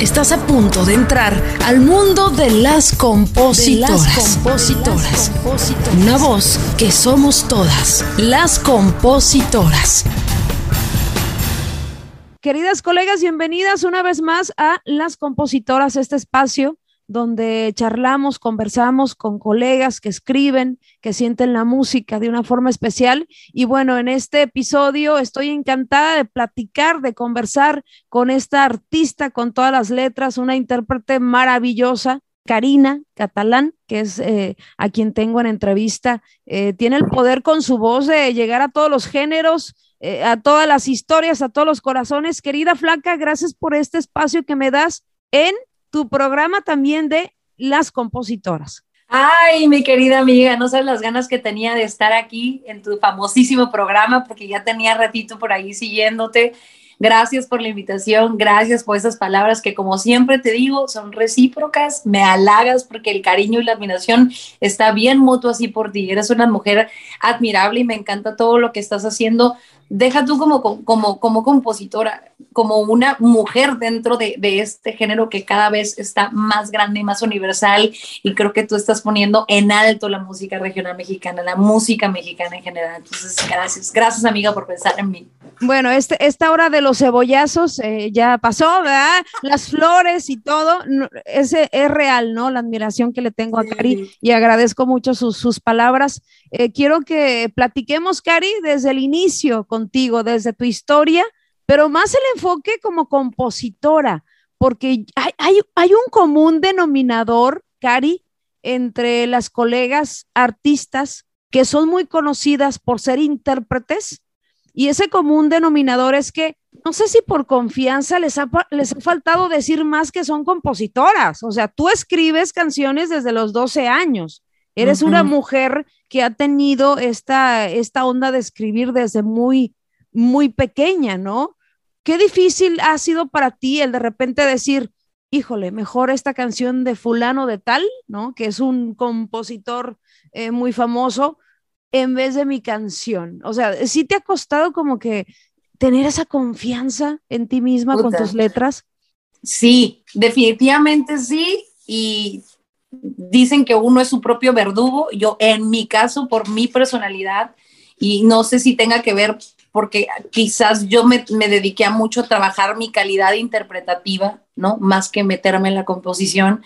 Estás a punto de entrar al mundo de las compositoras. De las compositoras. Una voz que somos todas. Las compositoras. Queridas colegas, bienvenidas una vez más a Las Compositoras, este espacio donde charlamos, conversamos con colegas que escriben, que sienten la música de una forma especial. Y bueno, en este episodio estoy encantada de platicar, de conversar con esta artista con todas las letras, una intérprete maravillosa. Karina Catalán, que es eh, a quien tengo en entrevista, eh, tiene el poder con su voz de llegar a todos los géneros, eh, a todas las historias, a todos los corazones. Querida Flaca, gracias por este espacio que me das en tu programa también de las compositoras. Ay, mi querida amiga, no sabes las ganas que tenía de estar aquí en tu famosísimo programa, porque ya tenía ratito por ahí siguiéndote. Gracias por la invitación, gracias por esas palabras que como siempre te digo son recíprocas, me halagas porque el cariño y la admiración está bien mutuo así por ti. Eres una mujer admirable y me encanta todo lo que estás haciendo deja tú como, como, como compositora, como una mujer dentro de, de, este género que cada vez está más grande y más universal y creo que tú estás poniendo en alto la música regional mexicana, la música mexicana en general. Entonces, gracias, gracias amiga por pensar en mí. Bueno, este, esta hora de los cebollazos eh, ya pasó, ¿verdad? Las flores y todo, ese es real, ¿no? La admiración que le tengo a Cari y agradezco mucho sus, sus palabras. Eh, quiero que platiquemos, Cari, desde el inicio contigo, desde tu historia, pero más el enfoque como compositora, porque hay, hay, un común denominador, Cari, entre las colegas artistas que son muy conocidas por ser intérpretes, y ese común denominador es que no sé si por confianza les ha, les ha faltado decir más que son compositoras. O sea, tú escribes canciones desde los 12 años. Eres una mujer que ha tenido esta, esta onda de escribir desde muy, muy pequeña, ¿no? Qué difícil ha sido para ti el de repente decir, híjole, mejor esta canción de fulano de tal, ¿no? Que es un compositor eh, muy famoso, en vez de mi canción. O sea, ¿sí te ha costado como que tener esa confianza en ti misma con tus letras? Sí, definitivamente sí. Y dicen que uno es su propio verdugo. Yo, en mi caso, por mi personalidad, y no sé si tenga que ver porque quizás yo me, me, dediqué a mucho a trabajar mi calidad interpretativa, ¿no? Más que meterme en la composición.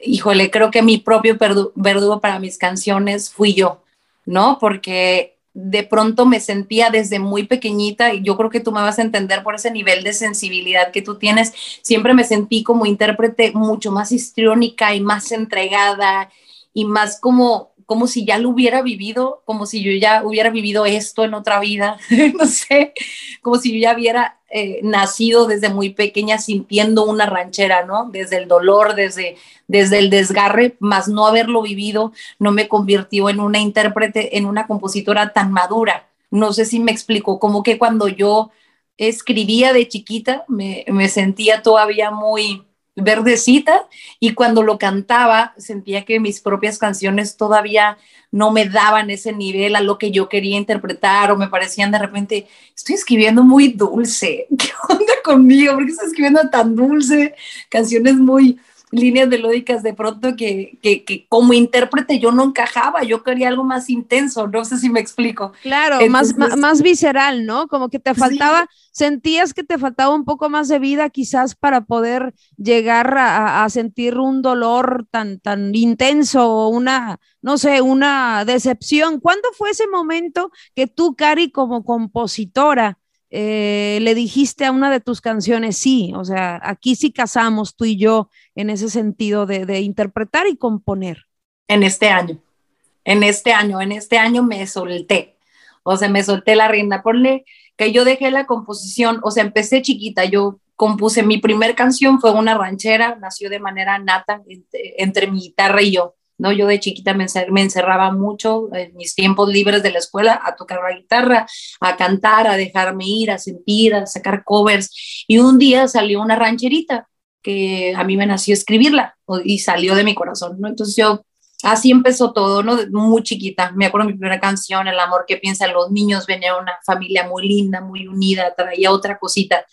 Híjole, creo que mi propio verdugo para mis canciones fui yo, ¿no? Porque de pronto me sentía desde muy pequeñita, y yo creo que tú me vas a entender por ese nivel de sensibilidad que tú tienes, siempre me sentí como intérprete mucho más histriónica y más entregada y más como como si ya lo hubiera vivido, como si yo ya hubiera vivido esto en otra vida, no sé, como si yo ya hubiera eh, nacido desde muy pequeña sintiendo una ranchera, ¿no? Desde el dolor, desde, desde el desgarre, más no haberlo vivido, no me convirtió en una intérprete, en una compositora tan madura. No sé si me explico, como que cuando yo escribía de chiquita, me, me sentía todavía muy verdecita y cuando lo cantaba sentía que mis propias canciones todavía no me daban ese nivel a lo que yo quería interpretar o me parecían de repente, estoy escribiendo muy dulce, ¿qué onda conmigo? ¿Por qué estoy escribiendo tan dulce? Canciones muy, líneas melódicas de pronto que, que, que, como intérprete yo no encajaba, yo quería algo más intenso, no sé si me explico. Claro, más, más, visceral, ¿no? Como que te faltaba, sentías que te faltaba un poco más de vida quizás para poder llegar a, a sentir un dolor tan, tan intenso o una, no sé, una decepción. ¿Cuándo fue ese momento que tú, Cari, como compositora, eh, le dijiste a una de tus canciones, sí, o sea, aquí sí casamos tú y yo en ese sentido de, interpretar y componer. En este año, en este año, en este año me solté, o sea, me solté la rienda, ponle que yo dejé la composición, o sea, empecé chiquita, yo compuse mi primer canción, fue una ranchera, nació de manera nata entre mi guitarra y yo. ¿No? Yo de chiquita me, encerraba mucho en mis tiempos libres de la escuela a tocar la guitarra, a cantar, a dejarme ir, a sentir, a sacar covers. Y un día salió una rancherita que a mí me nació escribirla y salió de mi corazón, ¿no? Entonces yo, así empezó todo, ¿no? Muy chiquita. Me acuerdo mi primera canción, El amor que piensan los niños, venía una familia muy linda, muy unida, traía otra cosita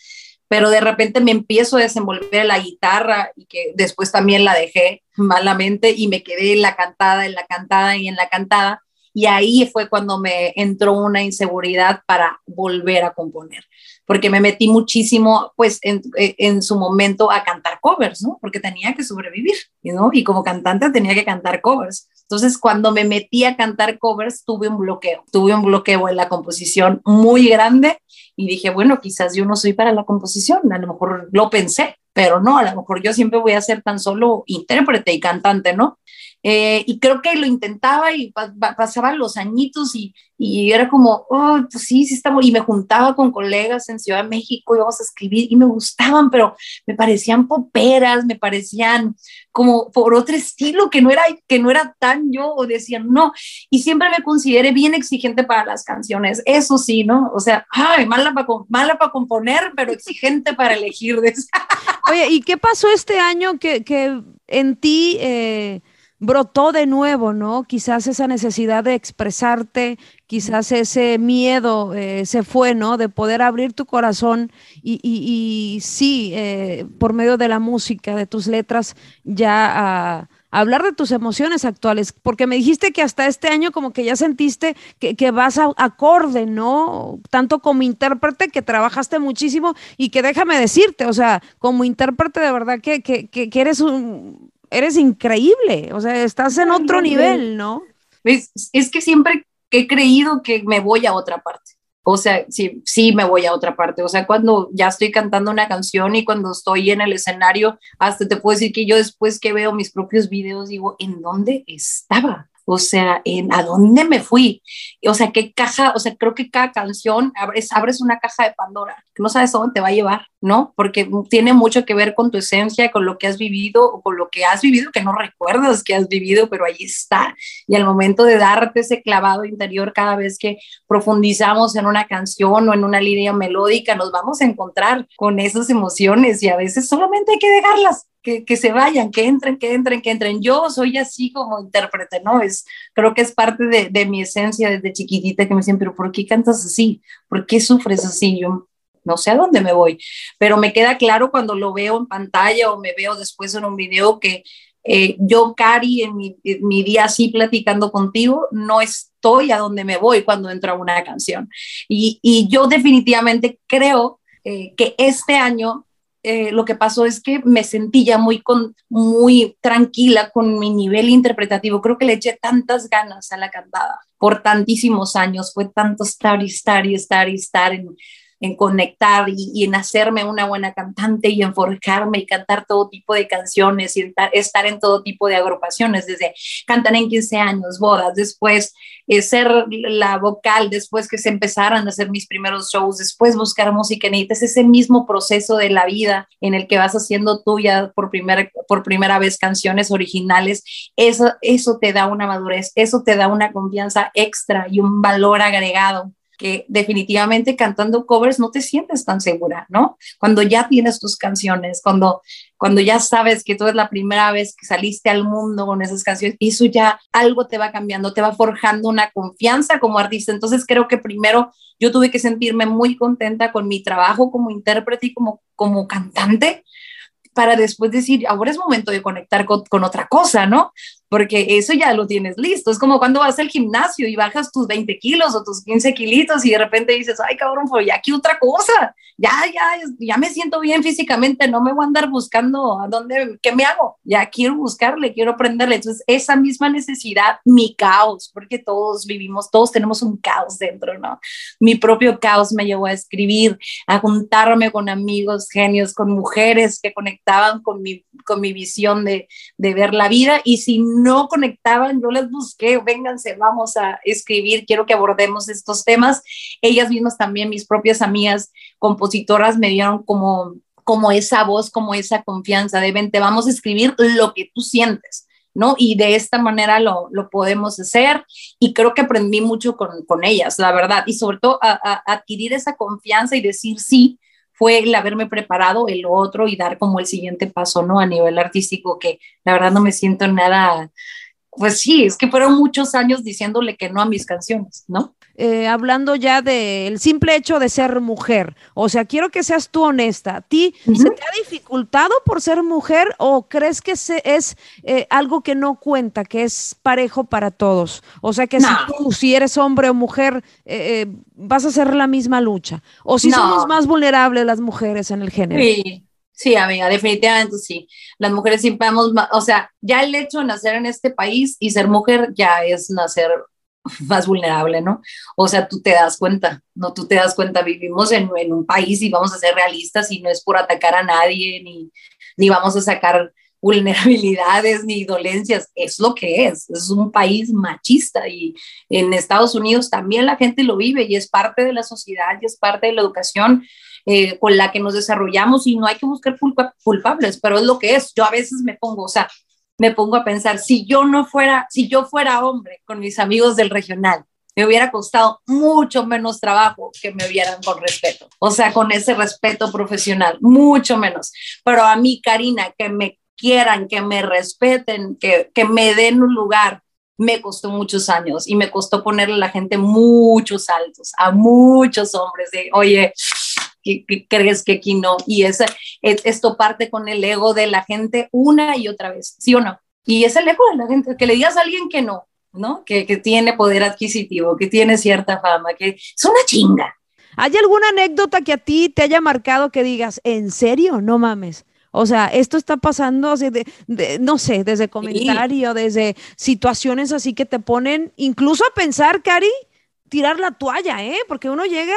pero de repente me empiezo a desenvolver la guitarra y que después también la dejé malamente y me quedé en la cantada, en la cantada y en la cantada. Y ahí fue cuando me entró una inseguridad para volver a componer porque me metí muchísimo, pues, en, en, su momento a cantar covers, ¿no? Porque tenía que sobrevivir, ¿no? Y como cantante tenía que cantar covers. Entonces, cuando me metí a cantar covers, tuve un bloqueo, tuve un bloqueo en la composición muy grande y dije, bueno, quizás yo no soy para la composición, a lo mejor lo pensé, pero no, a lo mejor yo siempre voy a ser tan solo intérprete y cantante, ¿no? Eh, y creo que lo intentaba y pasaban los añitos y, y era como, oh, pues sí, sí estamos, y me juntaba con colegas en Ciudad de México, íbamos a escribir y me gustaban, pero me parecían poperas, me parecían como por otro estilo que no era, que no era tan yo, o decían, no, y siempre me consideré bien exigente para las canciones, eso sí, ¿no? O sea, ay, mala para mala para componer, pero exigente para elegir. Oye, ¿y qué pasó este año que, que en ti... Eh brotó de nuevo, ¿no? Quizás esa necesidad de expresarte, quizás ese miedo eh, se fue, ¿no? De poder abrir tu corazón y, sí, eh, por medio de la música, de tus letras, ya a, hablar de tus emociones actuales, porque me dijiste que hasta este año como que ya sentiste que, vas a, acorde, ¿no? Tanto como intérprete que trabajaste muchísimo y que déjame decirte, o sea, como intérprete de verdad que, que, que eres un eres increíble, o sea, estás en otro nivel, ¿no? Es, es que siempre he creído que me voy a otra parte. O sea, sí, sí me voy a otra parte. O sea, cuando ya estoy cantando una canción y cuando estoy en el escenario, hasta te puedo decir que yo después que veo mis propios videos digo, ¿en dónde estaba? O sea, ¿en, ¿a dónde me fui? O sea, ¿qué caja? O sea, creo que cada canción abres, una caja de Pandora, no sabes dónde te va a llevar, ¿no? Porque tiene mucho que ver con tu esencia, con lo que has vivido o con lo que has vivido que no recuerdas que has vivido, pero ahí está. Y al momento de darte ese clavado interior cada vez que profundizamos en una canción o en una línea melódica, nos vamos a encontrar con esas emociones y a veces solamente hay que dejarlas que, se vayan, que entren, que entren, que entren. Yo soy así como intérprete, ¿no? Es, creo que es parte de, de mi esencia desde chiquitita que me dicen, pero ¿por qué cantas así? ¿Por qué sufres así? Yo no sé a dónde me voy, pero me queda claro cuando lo veo en pantalla o me veo después en un video que eh, yo, Cari, en mi, mi, día así platicando contigo, no estoy a donde me voy cuando entra una canción. Y, y yo definitivamente creo eh, que este año eh, lo que pasó es que me sentí ya muy, con, muy tranquila con mi nivel interpretativo. Creo que le eché tantas ganas a la cantada por tantísimos años. Fue tanto estar y estar y estar y estar en, en conectar y, en hacerme una buena cantante y en forjarme y cantar todo tipo de canciones y estar, en todo tipo de agrupaciones, desde cantar en 15 años, bodas, después eh, ser la vocal, después que se empezaran a hacer mis primeros shows, después buscar música, necesitas ese mismo proceso de la vida en el que vas haciendo tuya por primera, por primera vez canciones originales, eso, eso te da una madurez, eso te da una confianza extra y un valor agregado que definitivamente cantando covers no te sientes tan segura, ¿no? Cuando ya tienes tus canciones, cuando, cuando ya sabes que tú es la primera vez que saliste al mundo con esas canciones, eso ya algo te va cambiando, te va forjando una confianza como artista. Entonces creo que primero yo tuve que sentirme muy contenta con mi trabajo como intérprete y como, como cantante para después decir, ahora es momento de conectar con, con otra cosa, ¿no? Porque eso ya lo tienes listo. Es como cuando vas al gimnasio y bajas tus 20 kilos o tus 15 kilitos y de repente dices, ay cabrón, pues ya aquí otra cosa, ya, ya, ya me siento bien físicamente, no me voy a andar buscando a dónde, qué me hago, ya quiero buscarle, quiero aprenderle. Entonces, esa misma necesidad, mi caos, porque todos vivimos, todos tenemos un caos dentro, ¿no? Mi propio caos me llevó a escribir, a juntarme con amigos genios, con mujeres que conectaban con mi, con mi visión de, de ver la vida y sin no conectaban, yo les busqué, vénganse, vamos a escribir, quiero que abordemos estos temas. Ellas mismas también, mis propias amigas compositoras, me dieron como, como esa voz, como esa confianza de, vente, vamos a escribir lo que tú sientes. ¿no? Y de esta manera lo, lo, podemos hacer y creo que aprendí mucho con, con ellas, la verdad, y sobre todo a, adquirir esa confianza y decir sí fue el haberme preparado el otro y dar como el siguiente paso, ¿no? A nivel artístico, que la verdad no me siento nada, pues sí, es que fueron muchos años diciéndole que no a mis canciones, ¿no? Eh, hablando ya del simple hecho de ser mujer. O sea, quiero que seas tú honesta. ¿A ti se te ha dificultado por ser mujer o crees que es eh, algo que no cuenta, que es parejo para todos? O sea, que si tú, si eres hombre o mujer, eh, vas a hacer la misma lucha. O si somos más vulnerables las mujeres en el género. Sí. Sí, amiga, definitivamente sí. Las mujeres siempre vamos, o sea, ya el hecho de nacer en este país y ser mujer ya es nacer más vulnerable, ¿no? O sea, tú te das cuenta, ¿no? Tú te das cuenta, vivimos en, un país y vamos a ser realistas y no es por atacar a nadie, ni, ni vamos a sacar vulnerabilidades ni dolencias, es lo que es, es un país machista y en Estados Unidos también la gente lo vive y es parte de la sociedad y es parte de la educación eh, con la que nos desarrollamos y no hay que buscar culpables, pero es lo que es. Yo a veces me pongo, o sea, me pongo a pensar, si yo no fuera, si yo fuera hombre con mis amigos del regional, me hubiera costado mucho menos trabajo que me vieran con respeto, o sea, con ese respeto profesional, mucho menos. Pero a mí, Karina, que me quieran, que me respeten, que, que me den un lugar, me costó muchos años y me costó ponerle a la gente muchos saltos, a muchos hombres de, oye, que, crees que aquí no. Y esa, esto parte con el ego de la gente una y otra vez, ¿sí o no? Y es el ego de la gente, que le digas a alguien que no, ¿no? Que, que tiene poder adquisitivo, que tiene cierta fama, que es una chinga. ¿Hay alguna anécdota que a ti te haya marcado que digas, ¿en serio? No mames. O sea, esto está pasando, de, no sé, desde comentario, desde situaciones así que te ponen incluso a pensar, Cari, tirar la toalla, ¿eh? Porque uno llega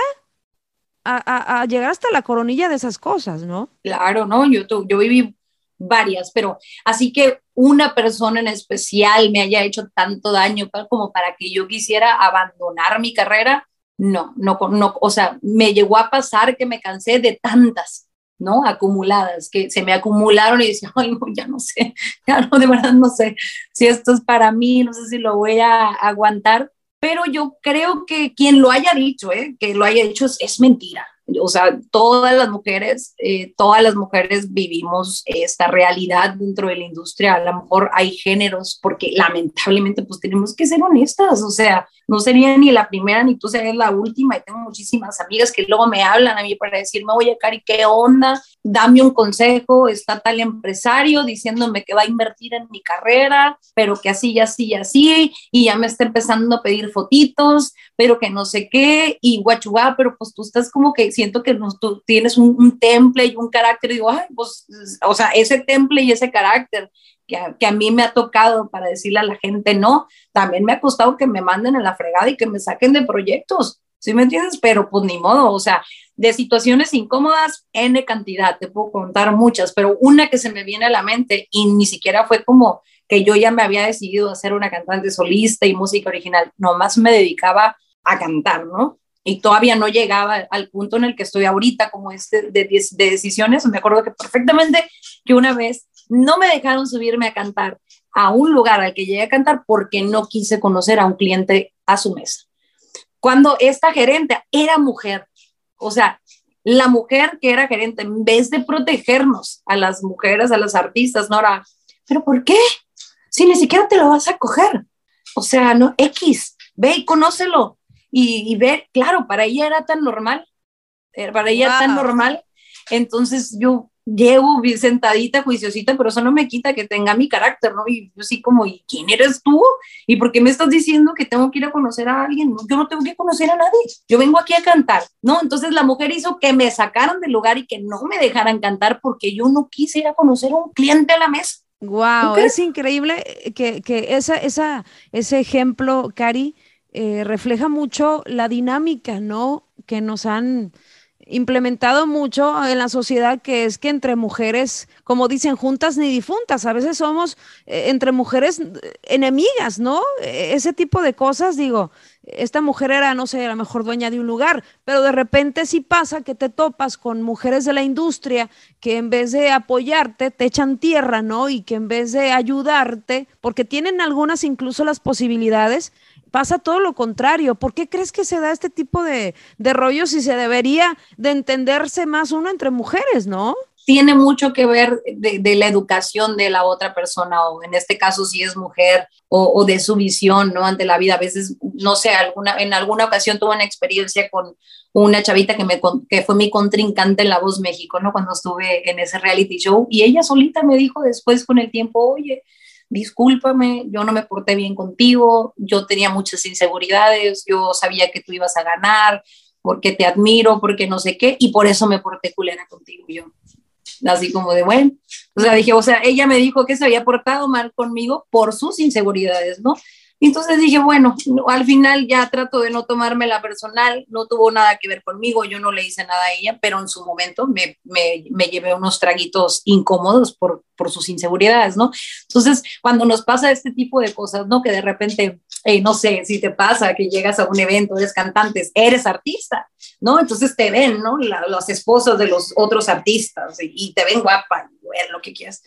a, llegar hasta la coronilla de esas cosas, ¿no? Claro, no, yo, yo viví varias, pero así que una persona en especial me haya hecho tanto daño como para que yo quisiera abandonar mi carrera, no, no, no, o sea, me llegó a pasar que me cansé de tantas, ¿no? Acumuladas, que se me acumularon y decía, ay, no, ya no sé, ya no, de verdad no sé si esto es para mí, no sé si lo voy a aguantar, pero yo creo que quien lo haya dicho, ¿eh? que lo haya dicho es, mentira. O sea, todas las mujeres, eh, todas las mujeres vivimos esta realidad dentro de la industria. A lo mejor hay géneros, porque lamentablemente pues tenemos que ser honestas. O sea, no sería ni la primera ni tú serías la última. Y tengo muchísimas amigas que luego me hablan a mí para decirme, oye, Cari, ¿qué onda? Dame un consejo. Está tal empresario diciéndome que va a invertir en mi carrera, pero que así así así. Y ya me está empezando a pedir fotitos, pero que no sé qué. Y guachubá, pero pues tú estás como que siento que tú tienes un, temple y un carácter. Digo, ay, pues, o sea, ese temple y ese carácter que a, mí me ha tocado para decirle a la gente no, también me ha costado que me manden a la fregada y que me saquen de proyectos, ¿sí me entiendes? Pero pues ni modo, o sea, de situaciones incómodas, N cantidad, te puedo contar muchas, pero una que se me viene a la mente y ni siquiera fue como que yo ya me había decidido a ser una cantante solista y música original, nomás me dedicaba a cantar, ¿no? Y todavía no llegaba al punto en el que estoy ahorita, como este de, de decisiones. Me acuerdo que perfectamente que una vez no me dejaron subirme a cantar a un lugar al que llegué a cantar porque no quise conocer a un cliente a su mesa. Cuando esta gerente era mujer, o sea, la mujer que era gerente, en vez de protegernos a las mujeres, a las artistas, no era, pero ¿por qué? Si ni siquiera te lo vas a coger. O sea, no, X, ve y conócelo. Y, ve, claro, para ella era tan normal, eh, para ella era tan normal. Entonces yo llevo sentadita, juiciosita, pero eso no me quita que tenga mi carácter, ¿no? Y yo sí como, ¿y quién eres tú? ¿Y por qué me estás diciendo que tengo que ir a conocer a alguien? yo no tengo que conocer a nadie, yo vengo aquí a cantar, ¿no? Entonces la mujer hizo que me sacaran del lugar y que no me dejaran cantar porque yo no quise ir a conocer a un cliente a la mesa. Wow, es increíble que, que esa, esa, ese ejemplo, Cari, eh, refleja mucho la dinámica, ¿no? Que nos han implementado mucho en la sociedad que es que entre mujeres, como dicen, juntas ni difuntas, a veces somos eh, entre mujeres eh, enemigas, ¿no? E, ese tipo de cosas, digo, esta mujer era, no sé, la mejor dueña de un lugar, pero de repente sí pasa que te topas con mujeres de la industria que en vez de apoyarte te echan tierra, ¿no? Y que en vez de ayudarte, porque tienen algunas incluso las posibilidades, pasa todo lo contrario. ¿Por qué crees que se da este tipo de, de rollos y se debería de entenderse más uno entre mujeres, no? tiene mucho que ver de, la educación de la otra persona, o en este caso si es mujer, o, de su visión, ¿no? Ante la vida. A veces, no sé, alguna, en alguna ocasión tuve una experiencia con una chavita que, me, que fue mi contrincante en La Voz México, ¿no? Cuando estuve en ese reality show, y ella solita me dijo después con el tiempo, oye, discúlpame, yo no me porté bien contigo, yo tenía muchas inseguridades, yo sabía que tú ibas a ganar, porque te admiro, porque no sé qué, y por eso me porté culera contigo yo. Así como de, bueno, o sea, dije, o sea, ella me dijo que se había portado mal conmigo por sus inseguridades, ¿no? Entonces dije, bueno, al final ya trato de no tomarme la personal, no tuvo nada que ver conmigo, yo no le hice nada a ella, pero en su momento me, me, me llevé unos traguitos incómodos por, por sus inseguridades, ¿no? Entonces, cuando nos pasa este tipo de cosas, ¿no? Que de repente, no sé, si te pasa que llegas a un evento, eres cantante, eres artista, ¿no? Entonces te ven, ¿no? los esposos de los otros artistas y, te ven guapa, lo que quieras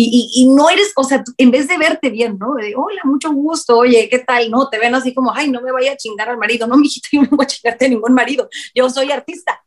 y, y, no eres, o sea, en vez de verte bien, ¿no? De, hola, mucho gusto, oye, ¿qué tal? No, te ven así como, ay, no me vaya a chingar al marido. No, mijito, yo no voy a chingarte a ningún marido. Yo soy artista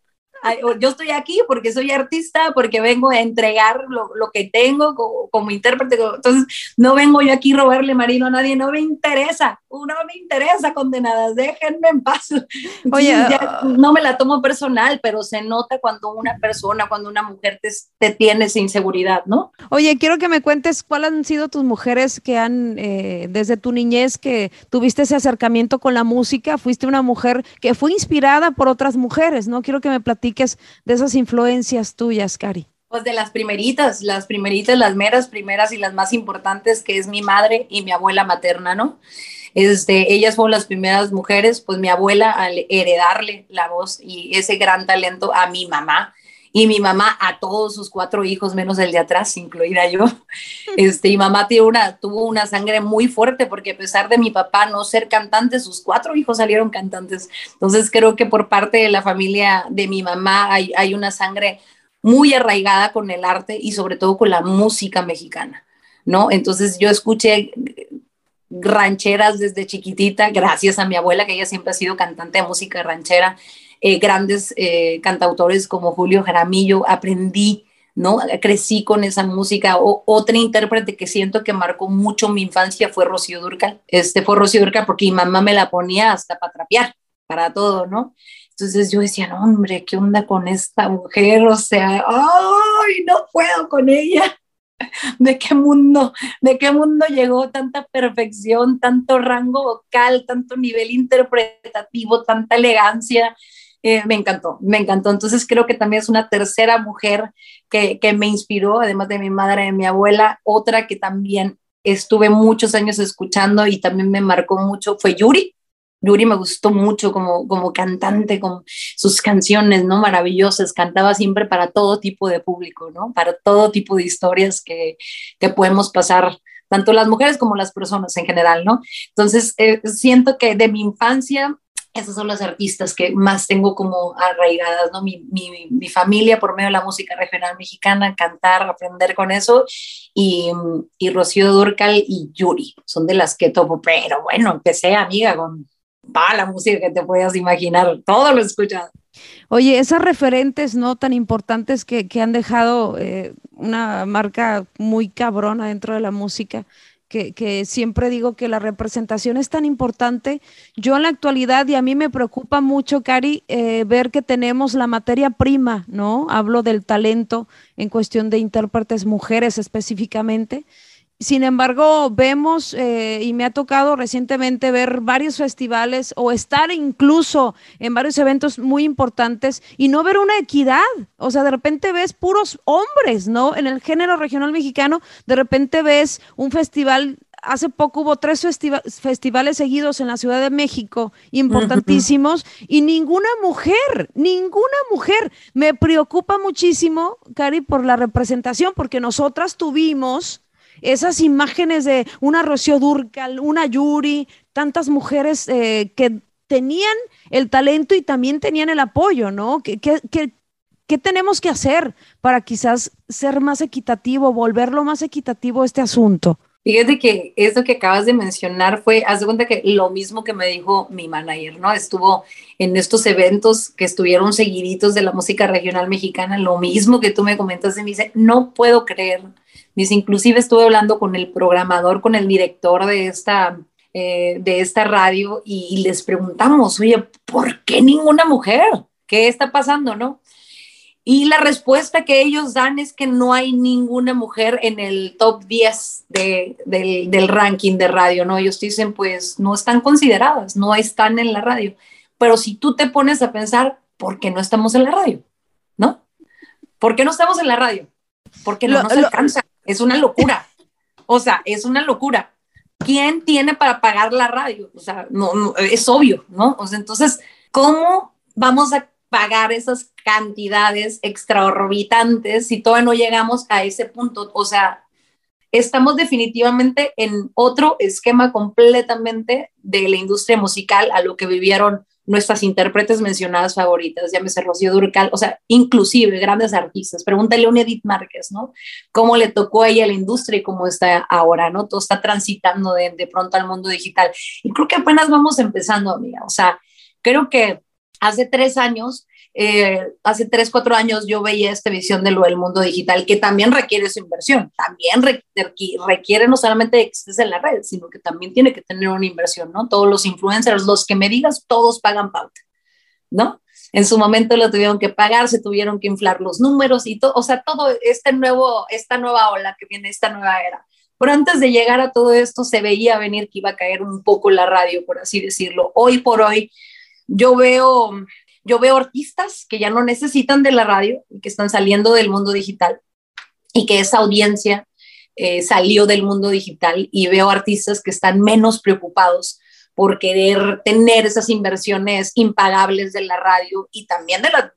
yo estoy aquí porque soy artista, porque vengo a entregar lo, lo que tengo como, como, intérprete. Entonces, no vengo yo aquí a robarle marido a nadie, no me interesa, no me interesa, condenadas, déjenme en paz. Oye, ah, no me la tomo personal, pero se nota cuando una persona, cuando una mujer te, te tiene esa inseguridad, ¿no? Oye, quiero que me cuentes cuáles han sido tus mujeres que han, eh, desde tu niñez, que tuviste ese acercamiento con la música, fuiste una mujer que fue inspirada por otras mujeres, ¿no? Quiero que me platiques de esas influencias tuyas, Cari? Pues de las primeritas, las primeritas, las meras primeras y las más importantes, que es mi madre y mi abuela materna, ¿no? Este, ellas fueron las primeras mujeres, pues mi abuela al heredarle la voz y ese gran talento a mi mamá, y mi mamá a todos sus cuatro hijos, menos el de atrás, incluida yo. Este, y mamá tiene una, tuvo una sangre muy fuerte porque a pesar de mi papá no ser cantante, sus cuatro hijos salieron cantantes. Entonces creo que por parte de la familia de mi mamá hay, hay una sangre muy arraigada con el arte y sobre todo con la música mexicana, ¿no? Entonces yo escuché rancheras desde chiquitita, gracias a mi abuela, que ella siempre ha sido cantante de música ranchera, eh, grandes eh, cantautores como Julio Jaramillo, aprendí, ¿no? Crecí con esa música. O, otra intérprete que siento que marcó mucho mi infancia fue Rocío Durcal. Este fue Rocío Durcal porque mi mamá me la ponía hasta para trapear, para todo, ¿no? Entonces yo decía, no, hombre, ¿qué onda con esta mujer? O sea, ¡ay, no puedo con ella! ¿De qué mundo, de qué mundo llegó tanta perfección, tanto rango vocal, tanto nivel interpretativo, tanta elegancia? Eh, me encantó, me encantó. Entonces creo que también es una tercera mujer que, que me inspiró, además de mi madre y mi abuela. Otra que también estuve muchos años escuchando y también me marcó mucho fue Yuri. Yuri me gustó mucho como, como cantante, con sus canciones, ¿no? Maravillosas, cantaba siempre para todo tipo de público, ¿no? Para todo tipo de historias que, que podemos pasar, tanto las mujeres como las personas en general, ¿no? Entonces, eh, siento que de mi infancia esas son las artistas que más tengo como arraigadas, ¿no? Mi, mi, mi, familia por medio de la música regional mexicana, cantar, aprender con eso, y, y Rocío Durcal y Yuri, son de las que topo, pero bueno, empecé, amiga, con toda la música que te puedas imaginar, todo lo he escuchado. Oye, esas referentes no tan importantes que, que han dejado eh, una marca muy cabrona dentro de la música, que, siempre digo que la representación es tan importante. Yo en la actualidad, y a mí me preocupa mucho, Cari, eh, ver que tenemos la materia prima, ¿no? Hablo del talento en cuestión de intérpretes mujeres específicamente sin embargo, vemos, eh, y me ha tocado recientemente ver varios festivales o estar incluso en varios eventos muy importantes y no ver una equidad. O sea, de repente ves puros hombres, ¿no? En el género regional mexicano, de repente ves un festival hace poco hubo tres festivales seguidos en la Ciudad de México, importantísimos, y ninguna mujer, ninguna mujer. Me preocupa muchísimo, Cari, por la representación, porque nosotras tuvimos esas imágenes de una Rocío Durcal, una Yuri, tantas mujeres eh, que tenían el talento y también tenían el apoyo, ¿no? ¿Qué, qué, tenemos que hacer para quizás ser más equitativo, volverlo más equitativo este asunto? Fíjate que eso que acabas de mencionar fue, haz de cuenta que lo mismo que me dijo mi manager, ¿no? Estuvo en estos eventos que estuvieron seguiditos de la música regional mexicana, lo mismo que tú me comentas y me dice, no puedo creer. Dice, inclusive estuve hablando con el programador, con el director de esta, eh, de esta radio y les preguntamos, oye, ¿por qué ninguna mujer? ¿Qué está pasando, no? Y la respuesta que ellos dan es que no hay ninguna mujer en el top 10 del, ranking de radio, ¿no? Ellos dicen, pues no están consideradas, no están en la radio. Pero si tú te pones a pensar, ¿por qué no estamos en la radio? ¿No? ¿Por qué no estamos en la radio? Porque no nos alcanza. Es una locura. O sea, es una locura. ¿Quién tiene para pagar la radio? O sea, no, es obvio, ¿no? O sea, entonces, ¿cómo vamos a pagar esas cantidades extraorbitantes si todavía no llegamos a ese punto. O sea, estamos definitivamente en otro esquema completamente de la industria musical a lo que vivieron nuestras intérpretes mencionadas favoritas, llámese Rocío Durcal, o sea, inclusive grandes artistas. Pregúntale a un Edith Márquez, ¿no? ¿Cómo le tocó a ella la industria y cómo está ahora, ¿no? Todo está transitando de, de pronto al mundo digital. Y creo que apenas vamos empezando, amiga. O sea, creo que hace tres años, eh, hace tres, cuatro años yo veía esta visión de lo del mundo digital que también requiere su inversión, también requiere no solamente estés en la red, sino que también tiene que tener una inversión, ¿no? Todos los influencers, los que me digas, todos pagan pauta, ¿no? En su momento lo tuvieron que pagar, se tuvieron que inflar los números y todo, o sea, todo este nuevo, esta nueva ola que viene, esta nueva era. Pero antes de llegar a todo esto, se veía venir que iba a caer un poco la radio, por así decirlo. Hoy por hoy, yo veo, yo veo artistas que ya no necesitan de la radio y que están saliendo del mundo digital y que esa audiencia eh, salió del mundo digital y veo artistas que están menos preocupados por querer tener esas inversiones impagables de la radio y también de la,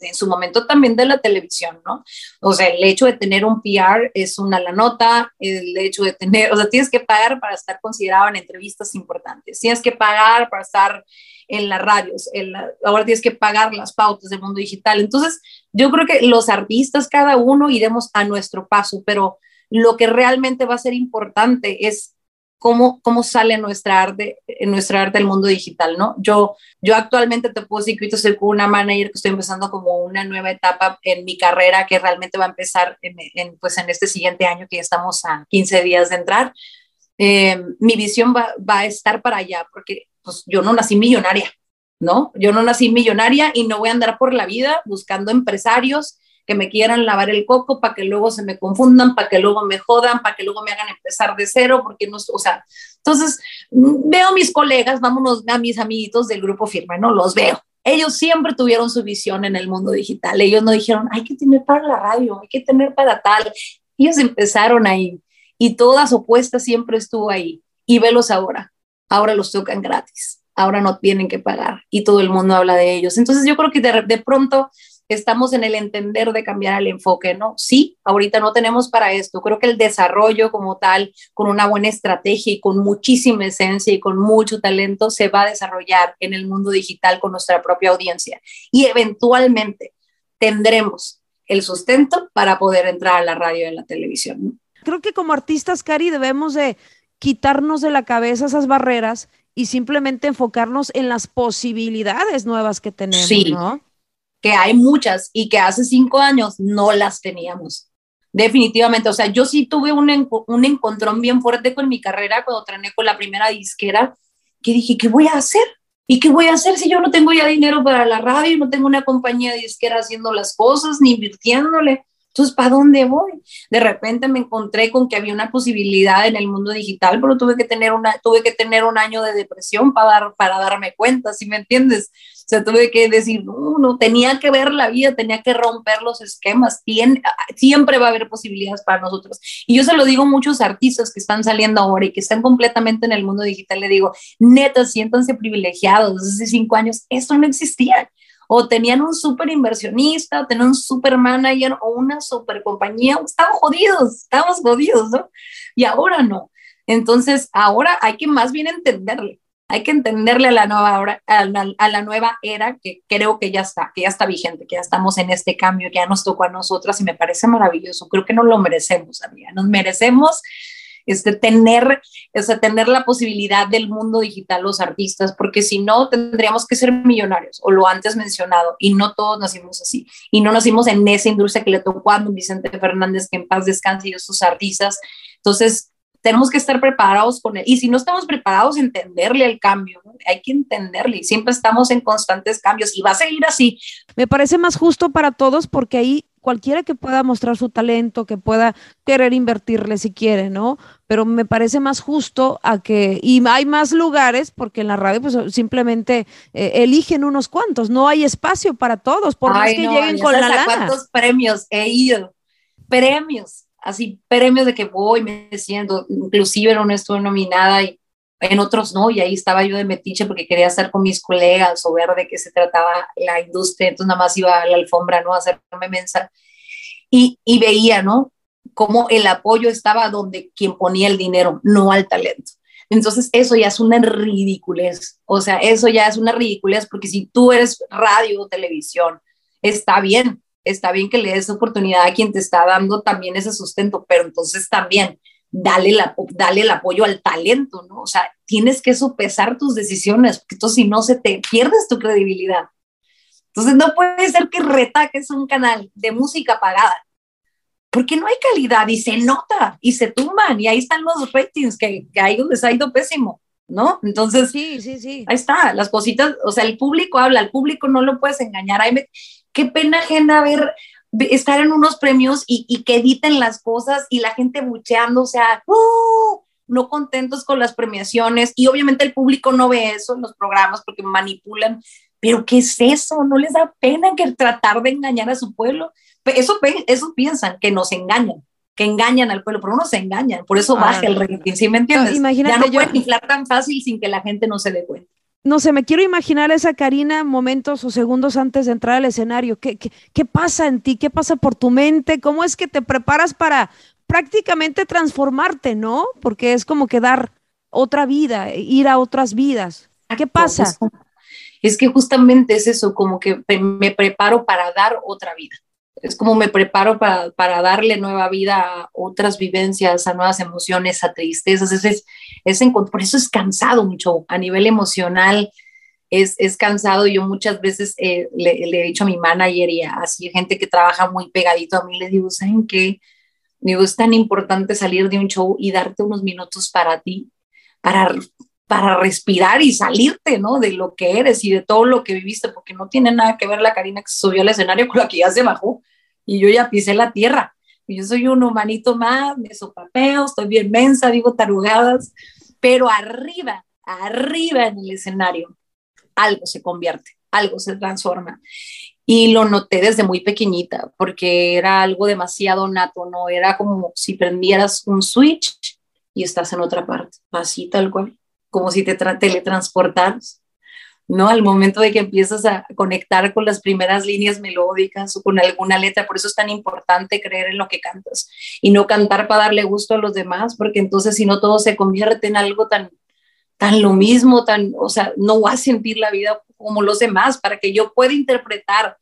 en su momento también de la televisión, ¿no? O sea, el hecho de tener un PR es una la nota, el hecho de tener, o sea, tienes que pagar para estar considerado en entrevistas importantes, tienes que pagar para estar en las radios, en ahora tienes que pagar las pautas del mundo digital. Entonces, yo creo que los artistas, cada uno, iremos a nuestro paso, pero lo que realmente va a ser importante es cómo, cómo sale nuestra arte, nuestra arte del mundo digital, ¿no? Yo, yo actualmente te puedo decir que ahorita soy una manager que estoy empezando como una nueva etapa en mi carrera que realmente va a empezar en, pues en este siguiente año que ya estamos a 15 días de entrar. Eh, mi visión va, va a estar para allá, porque pues yo no nací millonaria, ¿no? Yo no nací millonaria y no voy a andar por la vida buscando empresarios que me quieran lavar el coco para que luego se me confundan, para que luego me jodan, para que luego me hagan empezar de cero, porque no, o sea, entonces veo a mis colegas, vámonos a mis amiguitos del grupo firme, ¿no? Los veo. Ellos siempre tuvieron su visión en el mundo digital. Ellos no dijeron, hay que tener para la radio, hay que tener para tal. Ellos empezaron ahí y toda su apuesta siempre estuvo ahí. Y velos ahora. Ahora los tocan gratis. Ahora no tienen que pagar y todo el mundo habla de ellos. Entonces yo creo que de, pronto estamos en el entender de cambiar el enfoque, ¿no? Sí, ahorita no tenemos para esto. Creo que el desarrollo como tal, con una buena estrategia y con muchísima esencia y con mucho talento, se va a desarrollar en el mundo digital con nuestra propia audiencia. Y eventualmente tendremos el sustento para poder entrar a la radio y a la televisión. Creo que como artistas, Cari, debemos de quitarnos de la cabeza esas barreras y simplemente enfocarnos en las posibilidades nuevas que tenemos, sí. ¿no? que hay muchas y que hace cinco años no las teníamos. Definitivamente, o sea, yo sí tuve un, un encontrón bien fuerte con mi carrera cuando trené con la primera disquera, que dije, ¿qué voy a hacer? ¿Y qué voy a hacer si yo no tengo ya dinero para la radio, no tengo una compañía disquera haciendo las cosas, ni invirtiéndole? Entonces, ¿para dónde voy? De repente me encontré con que había una posibilidad en el mundo digital, pero tuve que tener, una, tuve que tener un año de depresión para, para darme cuenta, ¿sí me entiendes? O sea, tuve que decir, no, no, tenía que ver la vida, tenía que romper los esquemas, Tien, siempre va a haber posibilidades para nosotros. Y yo se lo digo a muchos artistas que están saliendo ahora y que están completamente en el mundo digital, le digo, neta, siéntanse privilegiados, hace cinco años esto no existía o tenían un súper inversionista, o tenían un súper manager o una súper compañía, estaban jodidos, estábamos jodidos, ¿no? Y ahora no. Entonces, ahora hay que más bien entenderle, hay que entenderle a la nueva hora, a la, a la, nueva era que creo que ya está, que ya está vigente, que ya estamos en este cambio, que ya nos tocó a nosotras y me parece maravilloso. Creo que nos lo merecemos, amiga. Nos merecemos este, tener, sea, tener la posibilidad del mundo digital los artistas, porque si no, tendríamos que ser millonarios, o lo antes mencionado, y no todos nacimos así, y no nacimos en esa industria que le tocó a don Vicente Fernández, que en paz descanse y sus artistas. Entonces, tenemos que estar preparados con él. Y si no estamos preparados, entenderle el cambio, hay que entenderle. Siempre estamos en constantes cambios y va a seguir así. Me parece más justo para todos porque ahí cualquiera que pueda mostrar su talento, que pueda querer invertirle si quiere, ¿no? Pero me parece más justo a que, y hay más lugares, porque en la radio pues simplemente eh, eligen unos cuantos, no hay espacio para todos, por más que lleguen con la lana. ¿Cuántos premios he ido? Premios así premios de que voy, me siento, inclusive uno estuve nominada y en otros no, y ahí estaba yo de metiche porque quería estar con mis colegas o ver de qué se trataba la industria, entonces nada más iba a la alfombra, ¿no? A hacerme mensa. Y, y veía, ¿no? Cómo el apoyo estaba donde quien ponía el dinero, no al talento. Entonces eso ya es una ridiculez, o sea, eso ya es una ridiculez porque si tú eres radio o televisión, está bien, está bien que le des oportunidad a quien te está dando también ese sustento, pero entonces también dale, la, dale el apoyo al talento, ¿no? O sea, tienes que sopesar tus decisiones, porque entonces si no se te pierdes tu credibilidad. Entonces no puede ser que retaques un canal de música pagada, porque no hay calidad y se nota y se tumban y ahí están los ratings que, que ahí les ha ido pésimo. ¿no? Entonces, sí, sí, sí. Ahí está, las cositas, o sea, el público habla, el público no lo puedes engañar. Ahí me, qué pena ajena ver estar en unos premios y, que editen las cosas y la gente bucheando, o sea, ¡uh! no contentos con las premiaciones y obviamente el público no ve eso en los programas porque manipulan, pero ¿qué es eso? ¿No les da pena que tratar de engañar a su pueblo? Eso, eso piensan, que nos engañan, que engañan al pueblo, pero no se engañan, por eso baja el rating, ¿sí me entiendes? imagínate ya no pueden inflar tan fácil sin que la gente no se dé cuenta no sé, me quiero imaginar esa Karina momentos o segundos antes de entrar al escenario. ¿Qué, qué, pasa en ti? ¿Qué pasa por tu mente? ¿Cómo es que te preparas para prácticamente transformarte, no? Porque es como que dar otra vida, ir a otras vidas. ¿Qué pasa? Es que justamente es eso, como que me preparo para dar otra vida es como me preparo para, para, darle nueva vida a otras vivencias, a nuevas emociones, a tristezas. Es, es, por eso es cansado mucho a nivel emocional. Es, es cansado. Yo muchas veces eh, le, he dicho a mi manager y a así gente que trabaja muy pegadito a mí, le digo, ¿saben qué? Digo, es tan importante salir de un show y darte unos minutos para ti, para, para respirar y salirte, ¿no? De lo que eres y de todo lo que viviste, porque no tiene nada que ver la Karina que se subió al escenario con la que ya se bajó y yo ya pisé la tierra. Y yo soy un humanito más, me sopapeo, estoy bien mensa, digo tarugadas, pero arriba, arriba en el escenario, algo se convierte, algo se transforma. Y lo noté desde muy pequeñita, porque era algo demasiado nato, ¿no? Era como si prendieras un switch y estás en otra parte, así tal cual, como si te teletransportaras. ¿no? Al momento de que empiezas a conectar con las primeras líneas melódicas o con alguna letra, por eso es tan importante creer en lo que cantas y no cantar para darle gusto a los demás, porque entonces si no todo se convierte en algo tan, tan lo mismo, tan, o sea, no va a sentir la vida como los demás, para que yo pueda interpretar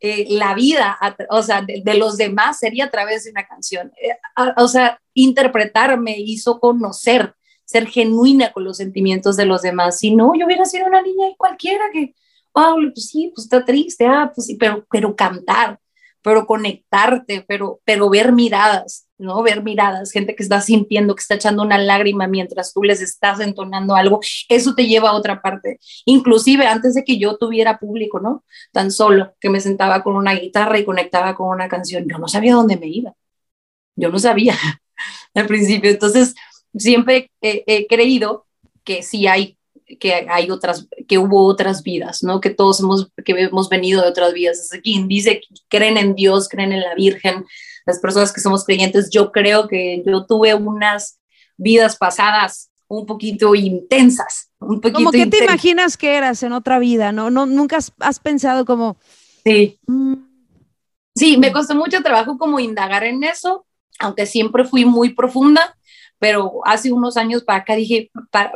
eh, la vida, o sea, de, los demás sería a través de una canción. Eh, o sea, interpretar me hizo conocer ser genuina con los sentimientos de los demás. Si no, yo hubiera sido una niña y cualquiera que, wow, pues sí, pues está triste, ah, pues sí, pero, pero cantar, pero conectarte, pero, pero ver miradas, ¿no? Ver miradas, gente que está sintiendo, que está echando una lágrima mientras tú les estás entonando algo, eso te lleva a otra parte. Inclusive antes de que yo tuviera público, ¿no? Tan solo que me sentaba con una guitarra y conectaba con una canción, yo no sabía dónde me iba. Yo no sabía al principio. Entonces, siempre he, creído que sí hay que hay otras, que hubo otras vidas, ¿no? Que todos hemos, que hemos venido de otras vidas. quien dice, creen en Dios, creen en la Virgen, las personas que somos creyentes, yo creo que yo tuve unas vidas pasadas un poquito intensas, un poquito Como que te imaginas que eras en otra vida, ¿no? no nunca has, pensado como... Sí. Mm. Sí, me costó mucho trabajo como indagar en eso, aunque siempre fui muy profunda, pero hace unos años para acá dije,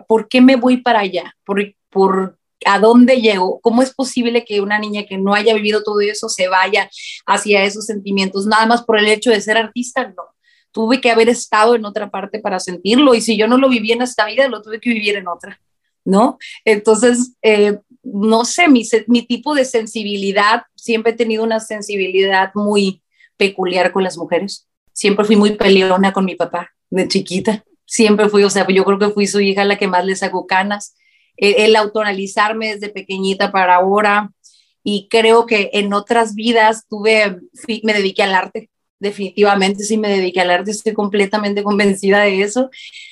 ¿por qué me voy para allá? ¿Por, a dónde llego? ¿Cómo es posible que una niña que no haya vivido todo eso se vaya hacia esos sentimientos? Nada más por el hecho de ser artista, no. tuve que haber estado en otra parte para sentirlo y si yo no lo viví en esta vida, lo tuve que vivir en otra, ¿no? Entonces, eh, no sé, mi, mi tipo de sensibilidad, siempre he tenido una sensibilidad muy peculiar con las mujeres. Siempre fui muy peleona con mi papá de chiquita. Siempre fui, o sea, yo creo que fui su hija la que más le sacó canas. El, el autonalizarme desde pequeñita para ahora. Y creo que en otras vidas tuve, me dediqué al arte. Definitivamente sí me dediqué al arte. Estoy completamente convencida de eso.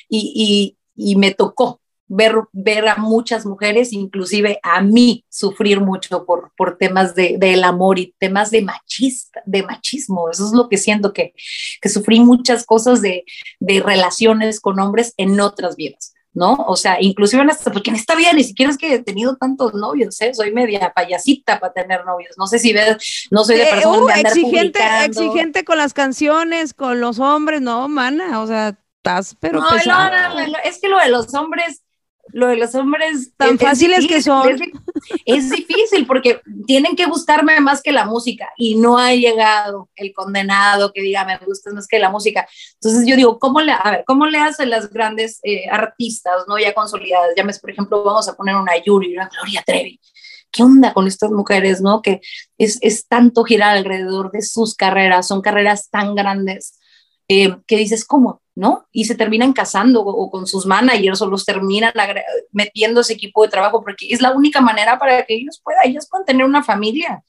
Y, y, y me tocó, ver, ver a muchas mujeres, inclusive a mí, sufrir mucho por, por temas de, del amor y temas de machista, de machismo. Eso es lo que siento que, que sufrí muchas cosas de, de relaciones con hombres en otras vidas. ¿no? O sea, inclusive en esta, porque en esta vida ni siquiera es que he tenido tantos novios, ¿eh? Soy media payasita para tener novios. No sé si ves, no soy de persona uh, exigente, exigente con las canciones, con los hombres, no, mana, o sea, estás pero no, no, no, es que lo de los hombres lo de los hombres tan fáciles que son. Es, difícil porque tienen que gustarme más que la música y no ha llegado el condenado que diga me gusta más que la música. Entonces yo digo, ¿cómo le, a ver, ¿cómo le hacen las grandes eh, artistas, no ya consolidadas? Llames, por ejemplo, vamos a poner una Yuri, una Gloria Trevi. ¿Qué onda con estas mujeres, no? Que es, es tanto girar alrededor de sus carreras, son carreras tan grandes eh, que dices, ¿cómo? ¿No? Y se terminan casando o, con sus managers o los terminan metiendo ese equipo de trabajo porque es la única manera para que ellos puedan, ellos puedan tener una familia.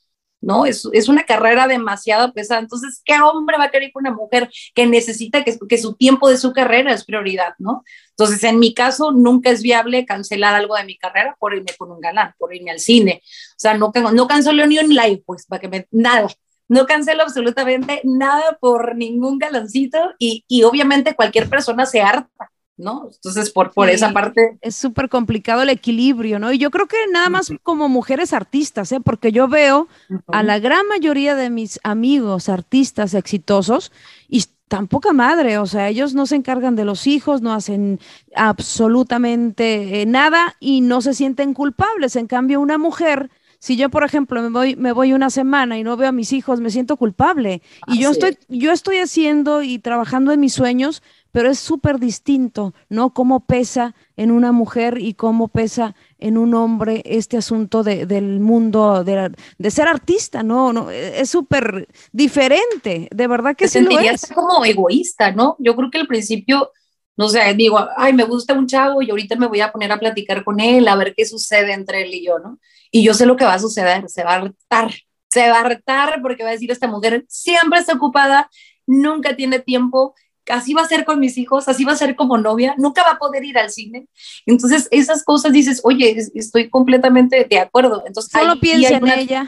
¿no? Es, es, una carrera demasiado pesada. Entonces, ¿qué hombre va a querer con una mujer que necesita que, que, su tiempo de su carrera es prioridad, ¿no? Entonces, en mi caso, nunca es viable cancelar algo de mi carrera por irme con un galán, por irme al cine. O sea, no, no cancelo ni un live, pues, para que me, nada no cancelo absolutamente nada por ningún galoncito y, y obviamente cualquier persona se harta. ¿no? Entonces, por, por esa parte. Es súper complicado el equilibrio, ¿no? Y yo creo que nada más como mujeres artistas, ¿eh? Porque yo veo a la gran mayoría de mis amigos artistas exitosos y tan poca madre, o sea, ellos no se encargan de los hijos, no hacen absolutamente eh, nada y no se sienten culpables. En cambio, una mujer si yo, por ejemplo, me voy, me voy una semana y no veo a mis hijos, me siento culpable. Y yo estoy, yo estoy haciendo y trabajando en mis sueños, pero es súper distinto, ¿no? Cómo pesa en una mujer y cómo pesa en un hombre este asunto de, del mundo de, de, ser artista, ¿no? no es súper diferente, de verdad que Te sí lo es. como egoísta, ¿no? Yo creo que al principio no sé, digo, ay, me gusta un chavo y ahorita me voy a poner a platicar con él, a ver qué sucede entre él y yo, ¿no? Y yo sé lo que va a suceder, se va a hartar, se va a hartar porque va a decir esta mujer siempre está ocupada, nunca tiene tiempo, así va a ser con mis hijos, así va a ser como novia, nunca va a poder ir al cine. Entonces, esas cosas dices, oye, estoy completamente de acuerdo. Entonces, solo piensa en ella.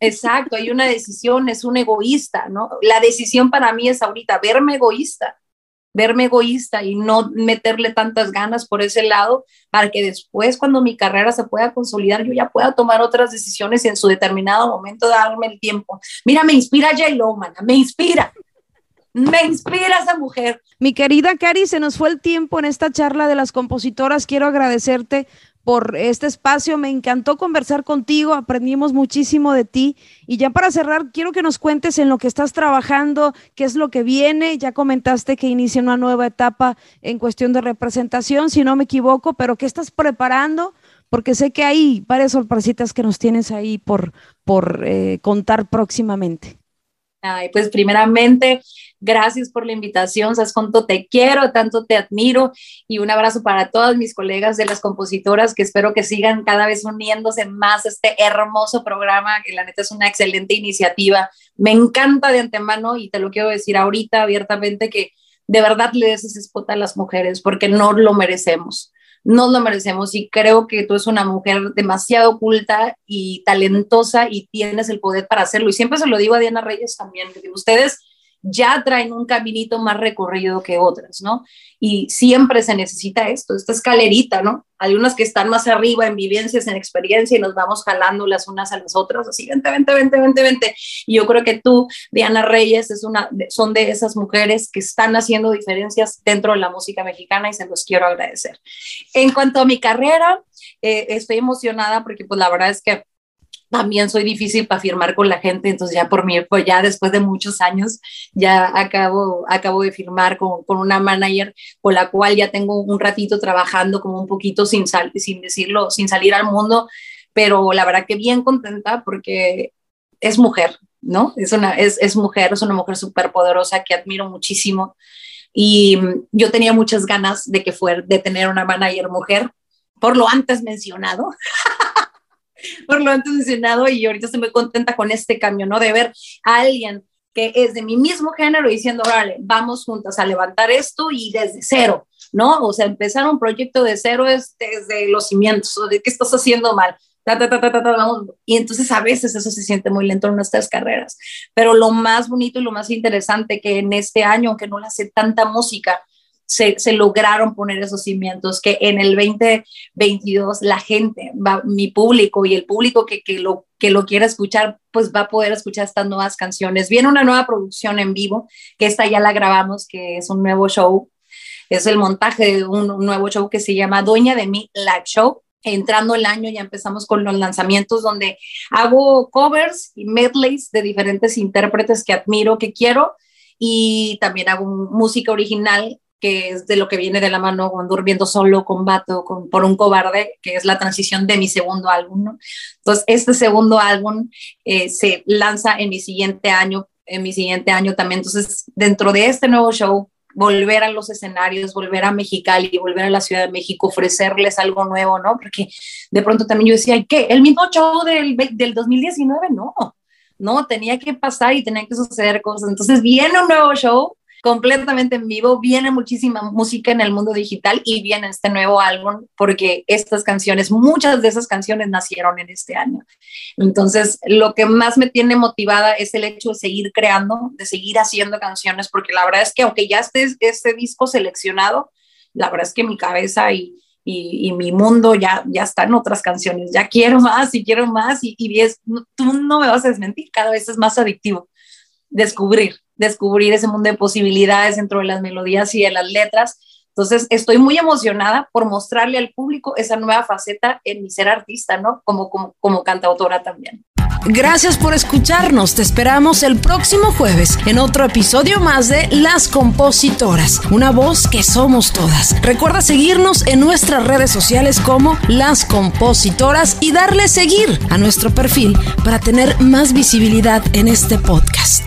Exacto, hay una decisión, es un egoísta, ¿no? La decisión para mí es ahorita verme egoísta verme egoísta y no meterle tantas ganas por ese lado para que después cuando mi carrera se pueda consolidar yo ya pueda tomar otras decisiones y en su determinado momento darme el tiempo. Mira, me inspira J-Lo, me inspira. Me inspira esa mujer. Mi querida Cari, se nos fue el tiempo en esta charla de las compositoras. Quiero agradecerte por este espacio. Me encantó conversar contigo, aprendimos muchísimo de ti. Y ya para cerrar, quiero que nos cuentes en lo que estás trabajando, qué es lo que viene. Ya comentaste que inicia una nueva etapa en cuestión de representación, si no me equivoco, pero ¿qué estás preparando? Porque sé que hay varias sorpresitas que nos tienes ahí por, por eh, contar próximamente. Ay, pues primeramente, gracias por la invitación, sabes cuánto te quiero, tanto te admiro y un abrazo para todas mis colegas de las compositoras que espero que sigan cada vez uniéndose más a este hermoso programa, que la neta es una excelente iniciativa. Me encanta de antemano y te lo quiero decir ahorita abiertamente que de verdad le des ese spot a las mujeres porque no lo merecemos nos lo merecemos y creo que tú eres una mujer demasiado culta y talentosa y tienes el poder para hacerlo. Y siempre se lo digo a Diana Reyes también, que ustedes ya traen un caminito más recorrido que otras, ¿no? Y siempre se necesita esto, esta escalerita, ¿no? Hay unas que están más arriba en vivencias, en experiencia y nos vamos jalando las unas a las otras, así, vente, vente, vente, vente, vente. Y yo creo que tú, Diana Reyes, es una, son de esas mujeres que están haciendo diferencias dentro de la música mexicana y se los quiero agradecer. En cuanto a mi carrera, eh, estoy emocionada porque pues la verdad es que también soy difícil para firmar con la gente, entonces ya por mí, pues ya después de muchos años, ya acabo, acabo de firmar con, con una manager con la cual ya tengo un ratito trabajando como un poquito sin, sal, sin decirlo, sin salir al mundo, pero la verdad que bien contenta porque es mujer, ¿no? Es, una, es, es mujer, es una mujer súper poderosa que admiro muchísimo y yo tenía muchas ganas de que fuera, de tener una manager mujer, por lo antes mencionado. por lo antes mencionado y ahorita estoy muy contenta con este cambio, ¿no? De ver a alguien que es de mi mismo género diciendo, vale, vamos juntas a levantar esto y desde cero, ¿no? O sea, empezar un proyecto de cero es desde los cimientos, de qué estás haciendo mal. y entonces a veces eso se siente muy lento en nuestras carreras. Pero lo más bonito y lo más interesante que en este año, aunque no le hace tanta música, se, lograron poner esos cimientos, que en el 2022 la gente, va, mi público y el público que, que, lo, que lo quiera escuchar, pues va a poder escuchar estas nuevas canciones. Viene una nueva producción en vivo, que esta ya la grabamos, que es un nuevo show, es el montaje de un, nuevo show que se llama Dueña de mí Live Show entrando el año ya empezamos con los lanzamientos donde hago covers y medleys de diferentes intérpretes que admiro, que quiero y también hago música original que es de lo que viene de la mano con Durmiendo Solo, Combato con, por un cobarde, que es la transición de mi segundo álbum. ¿no? Entonces, este segundo álbum eh, se lanza en mi siguiente año, en mi siguiente año también. Entonces, dentro de este nuevo show, volver a los escenarios, volver a Mexicali, volver a la Ciudad de México, ofrecerles algo nuevo, ¿no? Porque de pronto también yo decía, ¿qué? ¿El mismo show del, del 2019? No, no, tenía que pasar y tenía que suceder cosas. Entonces viene un nuevo show completamente en vivo, viene muchísima música en el mundo digital y viene este nuevo álbum porque estas canciones, muchas de esas canciones nacieron en este año. Entonces, lo que más me tiene motivada es el hecho de seguir creando, de seguir haciendo canciones, porque la verdad es que aunque ya esté este disco seleccionado, la verdad es que mi cabeza y, y, mi mundo ya, ya está otras canciones, ya quiero más y quiero más y, y es, tú no me vas a desmentir, cada vez es más adictivo descubrir, descubrir ese mundo de posibilidades dentro de las melodías y de las letras. Entonces, estoy muy emocionada por mostrarle al público esa nueva faceta en mi ser artista, ¿no? Como, como, cantautora también. Gracias por escucharnos. Te esperamos el próximo jueves en otro episodio más de Las Compositoras, una voz que somos todas. Recuerda seguirnos en nuestras redes sociales como Las Compositoras y darle seguir a nuestro perfil para tener más visibilidad en este podcast.